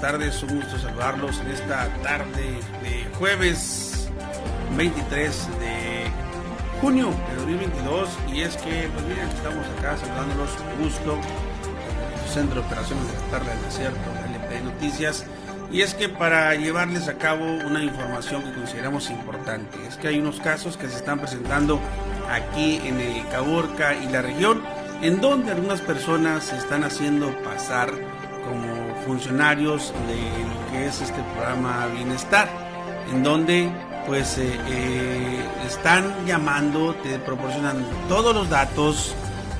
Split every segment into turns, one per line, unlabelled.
tardes, un gusto saludarlos en esta tarde de jueves 23 de junio de 2022 y es que pues miren estamos acá saludándolos gusto centro de operaciones de la tarde del desierto LP Noticias. Y es que para llevarles a cabo una información que consideramos importante es que hay unos casos que se están presentando aquí en el Caborca y la región en donde algunas personas se están haciendo pasar funcionarios de lo que es este programa Bienestar, en donde pues eh, eh, están llamando, te proporcionan todos los datos,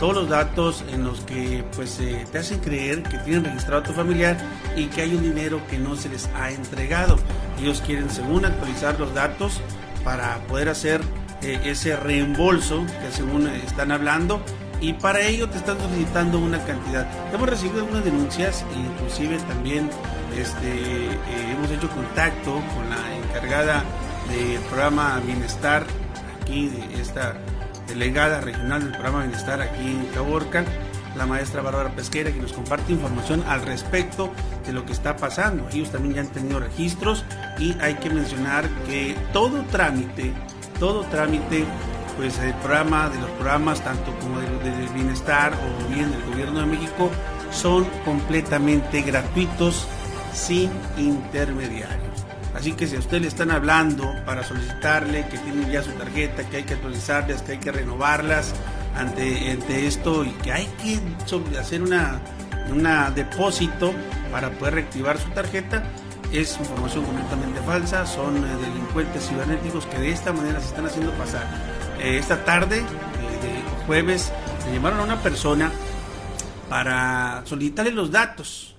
todos los datos en los que pues eh, te hacen creer que tienen registrado a tu familiar y que hay un dinero que no se les ha entregado. Ellos quieren según actualizar los datos para poder hacer ese reembolso que según están hablando y para ello te están solicitando una cantidad. Hemos recibido algunas denuncias, inclusive también este, eh, hemos hecho contacto con la encargada del programa Bienestar, aquí de esta delegada regional del programa Bienestar aquí en Caborca, la maestra Bárbara Pesquera, que nos comparte información al respecto de lo que está pasando. Ellos también ya han tenido registros y hay que mencionar que todo trámite, todo trámite pues el programa, de los programas, tanto como del de bienestar o bien del gobierno de México, son completamente gratuitos, sin intermediarios. Así que si a usted le están hablando para solicitarle que tiene ya su tarjeta, que hay que actualizarlas, que hay que renovarlas ante, esto y que hay que hacer una, una depósito para poder reactivar su tarjeta, es información completamente falsa, son eh, delincuentes cibernéticos que de esta manera se están haciendo pasar eh, esta tarde, eh, jueves, le llamaron a una persona para solicitarle los datos.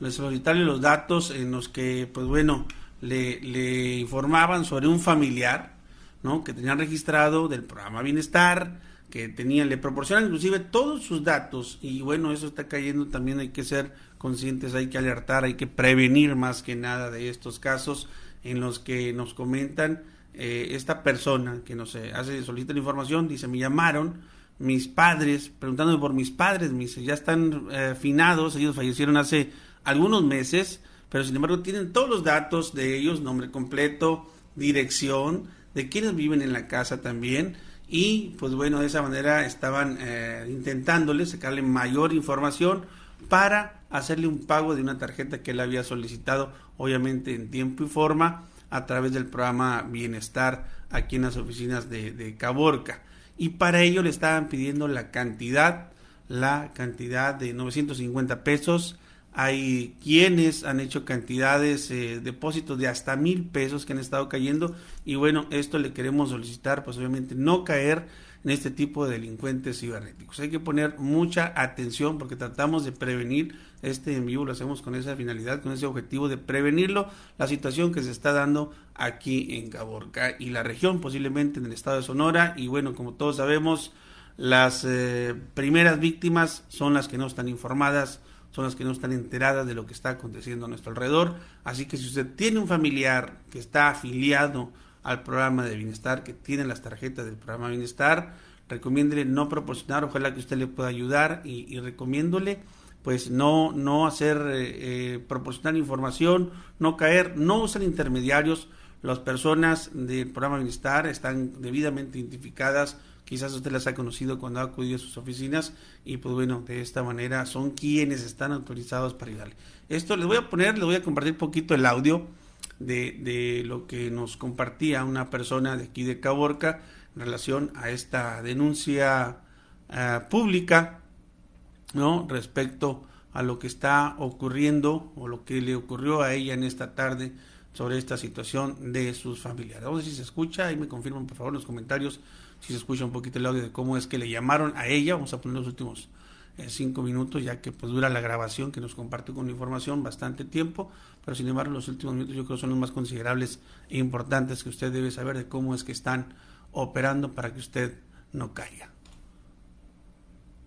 Le solicitarle los datos en los que, pues bueno, le, informaban sobre un familiar, ¿no? Que tenían registrado del programa Bienestar, que tenían, le proporcionan inclusive todos sus datos y bueno, eso está cayendo también, hay que ser conscientes, hay que alertar, hay que prevenir más que nada de estos casos en los que nos comentan eh, esta persona que nos hace solicita la información dice me llamaron mis padres preguntándome por mis padres mis ya están eh, finados ellos fallecieron hace algunos meses pero sin embargo tienen todos los datos de ellos nombre completo dirección de quienes viven en la casa también y pues bueno de esa manera estaban eh, intentándole sacarle mayor información para hacerle un pago de una tarjeta que él había solicitado obviamente en tiempo y forma a través del programa Bienestar aquí en las oficinas de, Caborca. Y para ello le estaban pidiendo la cantidad, la cantidad de 950 pesos. Hay quienes han hecho cantidades, eh, depósitos de hasta mil pesos que han estado cayendo. Y bueno, esto le queremos solicitar, pues obviamente no caer en este tipo de delincuentes cibernéticos. Hay que poner mucha atención porque tratamos de prevenir este en vivo, lo hacemos con esa finalidad, con ese objetivo de prevenirlo, la situación que se está dando aquí en Caborca y la región, posiblemente en el estado de Sonora. Y bueno, como todos sabemos, las eh, primeras víctimas son las que no están informadas, son las que no están enteradas de lo que está aconteciendo a nuestro alrededor. Así que si usted tiene un familiar que está afiliado, al programa de bienestar, que tienen las tarjetas del programa bienestar. Recomiéndele no proporcionar, ojalá que usted le pueda ayudar y, recomiéndole pues no, no hacer, eh, eh, proporcionar información, no caer, no usen intermediarios. Las personas del programa Bienestar están debidamente identificadas, quizás usted las ha conocido cuando ha acudido a sus oficinas y pues bueno, de esta manera son quienes están autorizados para ayudarle. Esto les voy a poner, les voy a compartir poquito el audio de, lo que nos compartía una persona de aquí de Caborca en relación a esta denuncia eh, pública, ¿no? Respecto a lo que está ocurriendo o lo que le ocurrió a ella en esta tarde sobre esta situación de sus familiares. Vamos a ver si se escucha, ahí me confirman por favor en los comentarios si se escucha un poquito el audio de cómo es que le llamaron a ella, vamos a poner los últimos cinco minutos, ya que pues dura la grabación que nos comparte con información bastante tiempo, pero sin embargo los últimos minutos yo creo son los más considerables e importantes que usted debe saber de cómo es que están operando para que usted no caiga.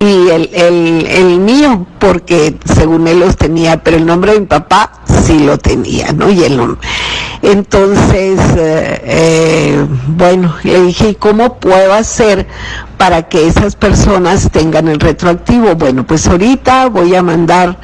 Y el, el, el mío, porque según él los tenía, pero el nombre de mi papá sí lo tenía, ¿no? Y el, Entonces, eh, eh, bueno, le dije, ¿y cómo puedo hacer para que esas personas tengan el retroactivo. Bueno, pues ahorita voy a mandar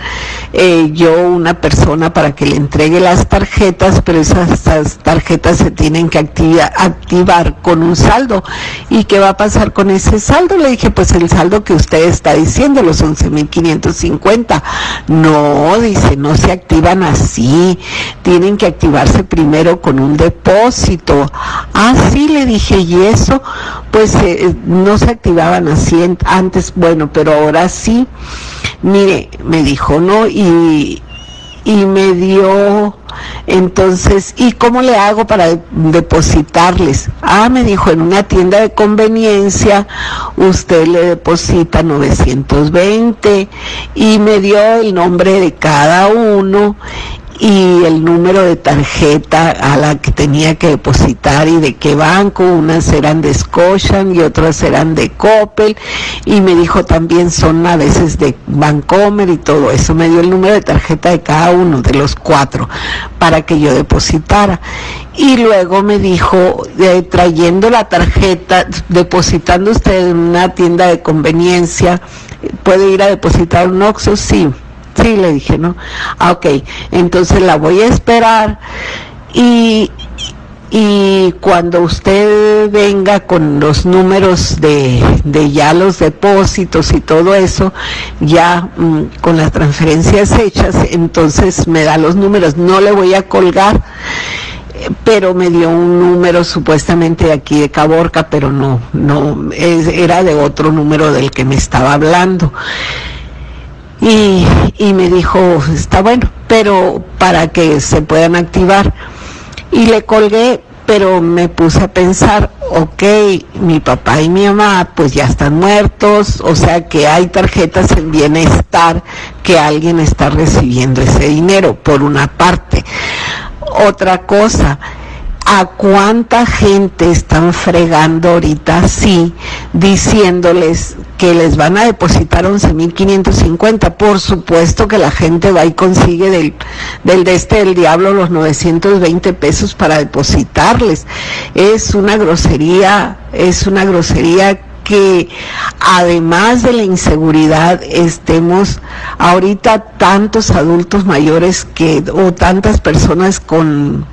eh, yo una persona para que le entregue las tarjetas, pero esas, tarjetas se tienen que activar con un saldo. ¿Y qué va a pasar con ese saldo? Le dije, pues el saldo que usted está diciendo, los 11.550. No, dice, no se activan así. Tienen que activarse primero con un depósito. Ah, sí, le dije, ¿y eso? Pues eh, no se activaban así antes, bueno, pero ahora sí, mire, me dijo, ¿no? Y, y me dio, entonces, ¿y cómo le hago para depositarles? Ah, me dijo, en una tienda de conveniencia usted le deposita 920 y me dio el nombre de cada uno y el número de tarjeta a la que tenía que depositar y de qué banco, unas eran de Scotian y otras eran de Coppel. Y me dijo también son a veces de Bancomer y todo eso, me dio el número de tarjeta de cada uno de los cuatro para que yo depositara. Y luego me dijo trayendo la tarjeta, depositando usted en una tienda de conveniencia, puede ir a depositar un Oxxo, sí Sí, le dije, ¿no? Ah, ok, entonces la voy a esperar y, y cuando usted venga con los números de, de ya los depósitos y todo eso, ya mm, con las transferencias hechas, entonces me da los números, no le voy a colgar pero me dio un número supuestamente de aquí de Caborca, pero no, no, era de otro número del que me estaba hablando y, y me dijo, está bueno, pero para que se puedan activar. Y le colgué, pero me puse a pensar, ok, mi papá y mi mamá pues ya están muertos, o sea que hay tarjetas en bienestar que alguien está recibiendo ese dinero, por una parte. Otra cosa, a cuánta gente están fregando ahorita así, diciéndoles que les van a depositar 11.550. Por supuesto que la gente va y consigue del, del de este del diablo los 920 pesos para depositarles. Es una grosería, es una grosería que además de la inseguridad estemos ahorita tantos adultos mayores que o tantas personas con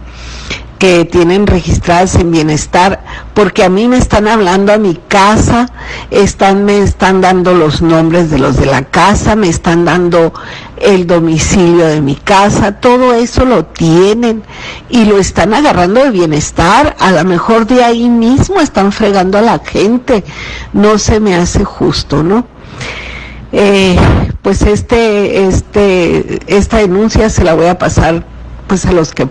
que tienen registradas en bienestar, porque a mí me están hablando a mi casa, están, me están dando los nombres de los de la casa, me están dando el domicilio de mi casa, todo eso lo tienen y lo están agarrando de bienestar, a lo mejor de ahí mismo están fregando a la gente, no se me hace justo, ¿no? Eh, pues este, este, esta denuncia se la voy a pasar pues a los que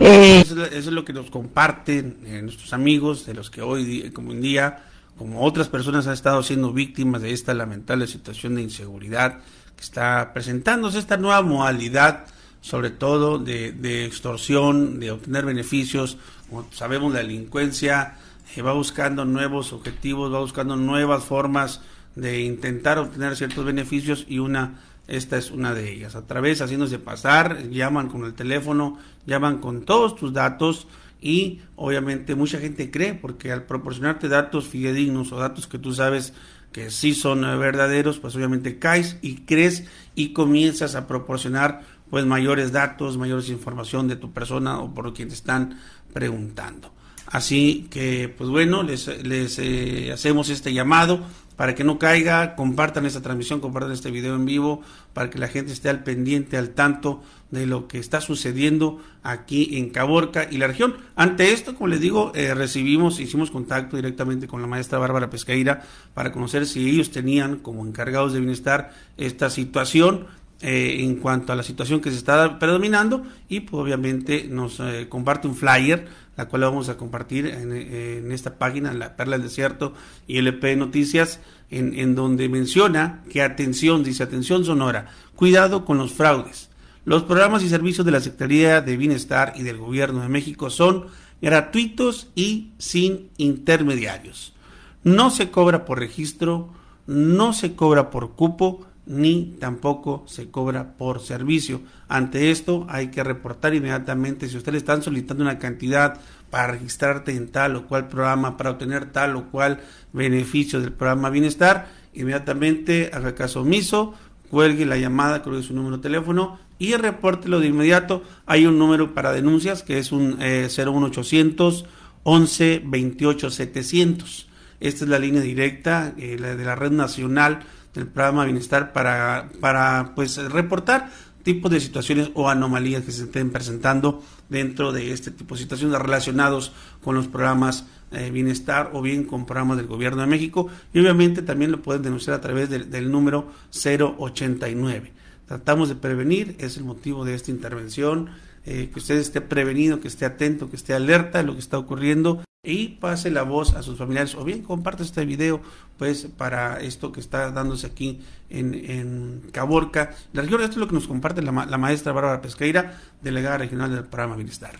eh, eso, es lo que nos comparten eh, nuestros amigos, de los que hoy, como un día, como otras personas han estado siendo víctimas de esta lamentable situación de inseguridad que está presentándose esta nueva modalidad, sobre todo de, extorsión, de obtener beneficios. Como sabemos, la delincuencia eh, va buscando nuevos objetivos, va buscando nuevas formas de intentar obtener ciertos beneficios y una esta es una de ellas. A través, haciéndose pasar, llaman con el teléfono, llaman con todos tus datos y obviamente mucha gente cree porque al proporcionarte datos fidedignos o datos que tú sabes que sí son eh, verdaderos, pues obviamente caes y crees y comienzas a proporcionar pues mayores datos, mayores información de tu persona o por quien te están preguntando. Así que, pues bueno, les, les eh, hacemos este llamado para que no caiga, compartan esta transmisión, compartan este video en vivo, para que la gente esté al pendiente, al tanto de lo que está sucediendo aquí en Caborca y la región. Ante esto, como les digo, eh, recibimos, hicimos contacto directamente con la maestra Bárbara Pesqueira para conocer si ellos tenían como encargados de bienestar esta situación. Eh, en cuanto a la situación que se está predominando y pues obviamente nos eh, comparte un flyer la cual vamos a compartir en, esta página, La Perla del Desierto y LP Noticias, en, en donde menciona que atención, dice atención sonora, cuidado con los fraudes. Los programas y servicios de la Secretaría de Bienestar y del Gobierno de México son gratuitos y sin intermediarios. No se cobra por registro, no se cobra por cupo, ni tampoco se cobra por servicio. Ante esto hay que reportar inmediatamente si ustedes están solicitando una cantidad para registrarte en tal o cual programa, para obtener tal o cual beneficio del programa Bienestar, inmediatamente haga caso omiso, cuelgue la llamada, creo que es un número de teléfono y repórtelo de inmediato. Hay un número para denuncias que es un eh, 01800 11 28 700. Esta es la línea directa eh, de la red nacional del programa Bienestar para, para pues reportar tipos de situaciones o anomalías que se estén presentando dentro de este tipo de situaciones relacionados con los programas eh, Bienestar o bien con programas del Gobierno de México y obviamente también lo pueden denunciar a través del, del número 089. Tratamos de prevenir, es el motivo de esta intervención, eh, que usted esté prevenido, que esté atento, que esté alerta de lo que está ocurriendo y pase la voz a sus familiares o bien comparte este video pues para esto que está dándose aquí en, en Caborca. La región, esto es lo que nos comparte la, maestra Bárbara Pesqueira, delegada regional del programa Bienestar.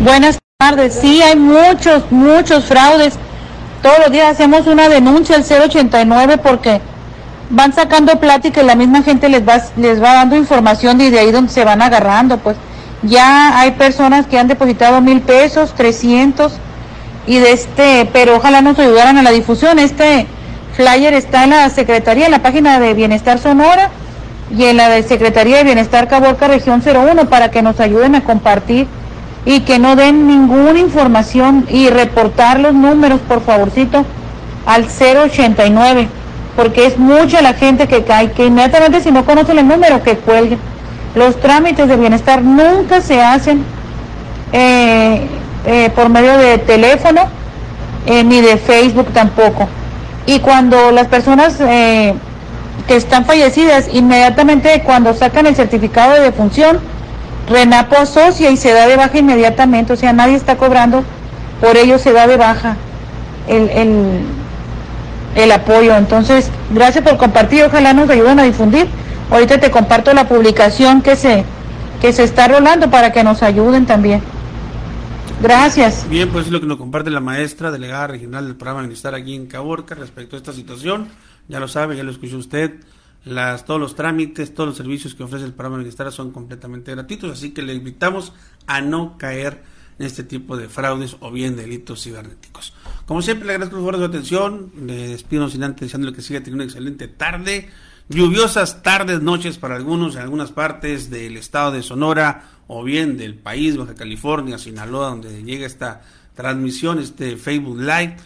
Buenas tardes, sí hay muchos, muchos fraudes. Todos los días hacemos una denuncia al 089 porque van sacando plática y la misma gente les va, les va dando información y de ahí donde se van agarrando, pues ya hay personas que han depositado mil pesos, trescientos y de este, pero ojalá nos ayudaran a la difusión. Este flyer está en la Secretaría, en la página de Bienestar Sonora y en la de Secretaría de Bienestar Caborca Región 01 para que nos ayuden a compartir y que no den ninguna información y reportar los números, por favorcito, al 089, porque es mucha la gente que cae, que inmediatamente si no conocen el número, que cuelguen. Los trámites de bienestar nunca se hacen eh, eh, por medio de teléfono eh, ni de Facebook tampoco. Y cuando las personas que están fallecidas, inmediatamente cuando sacan el certificado de defunción, Renapo asocia y se da de baja inmediatamente, o sea, nadie está cobrando, por ello se da de baja el, el, el apoyo. Entonces, gracias por compartir, ojalá nos ayuden a difundir. Ahorita te comparto la publicación que se, que se está rolando para que nos ayuden también. Gracias.
Bien, pues es lo que nos comparte la maestra delegada regional del programa Bienestar aquí en Caborca respecto a esta situación. Ya lo sabe, ya lo escuchó usted. Las, todos los trámites, todos los servicios que ofrece el programa Bienestar son completamente gratuitos, así que le invitamos a no caer en este tipo de fraudes o bien delitos cibernéticos. Como siempre, le agradezco por su atención. Le despido sin antes deseándole que siga teniendo una excelente tarde. Lluviosas tardes, noches para algunos en algunas partes del estado de Sonora o bien del país, Baja California, Sinaloa, donde llega esta transmisión, este Facebook Live.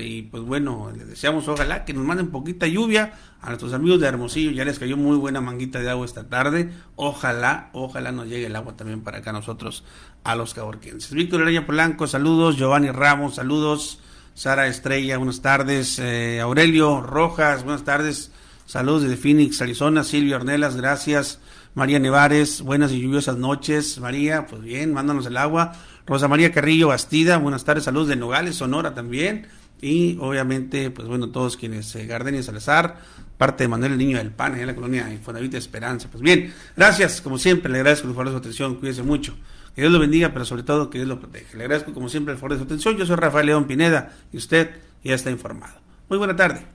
Y pues bueno, les deseamos ojalá que nos manden poquita lluvia a nuestros amigos de Hermosillo. Ya les cayó muy buena manguita de agua esta tarde. Ojalá, ojalá nos llegue el agua también para acá nosotros, a los caborquenses. Víctor Hereña Polanco, saludos. Giovanni Ramos, saludos. Sara Estrella, buenas tardes. Eh, Aurelio Rojas, buenas tardes. Saludos desde Phoenix, Arizona. Silvia Ornelas, gracias. María Nevares, buenas y lluviosas noches. María, pues bien, mándanos el agua. Rosa María Carrillo Bastida, buenas tardes. Saludos de Nogales, Sonora también. Y obviamente, pues bueno, todos quienes, eh, Gardenia Salazar, parte de Manuel el Niño del Pan, en la colonia Infonavit Esperanza. Pues bien, gracias, como siempre, le agradezco el favor de su atención, cuídese mucho. Que Dios lo bendiga, pero sobre todo que Dios lo proteja. Le agradezco como siempre el favor de su atención. Yo soy Rafael León Pineda y usted ya está informado. Muy buena tarde.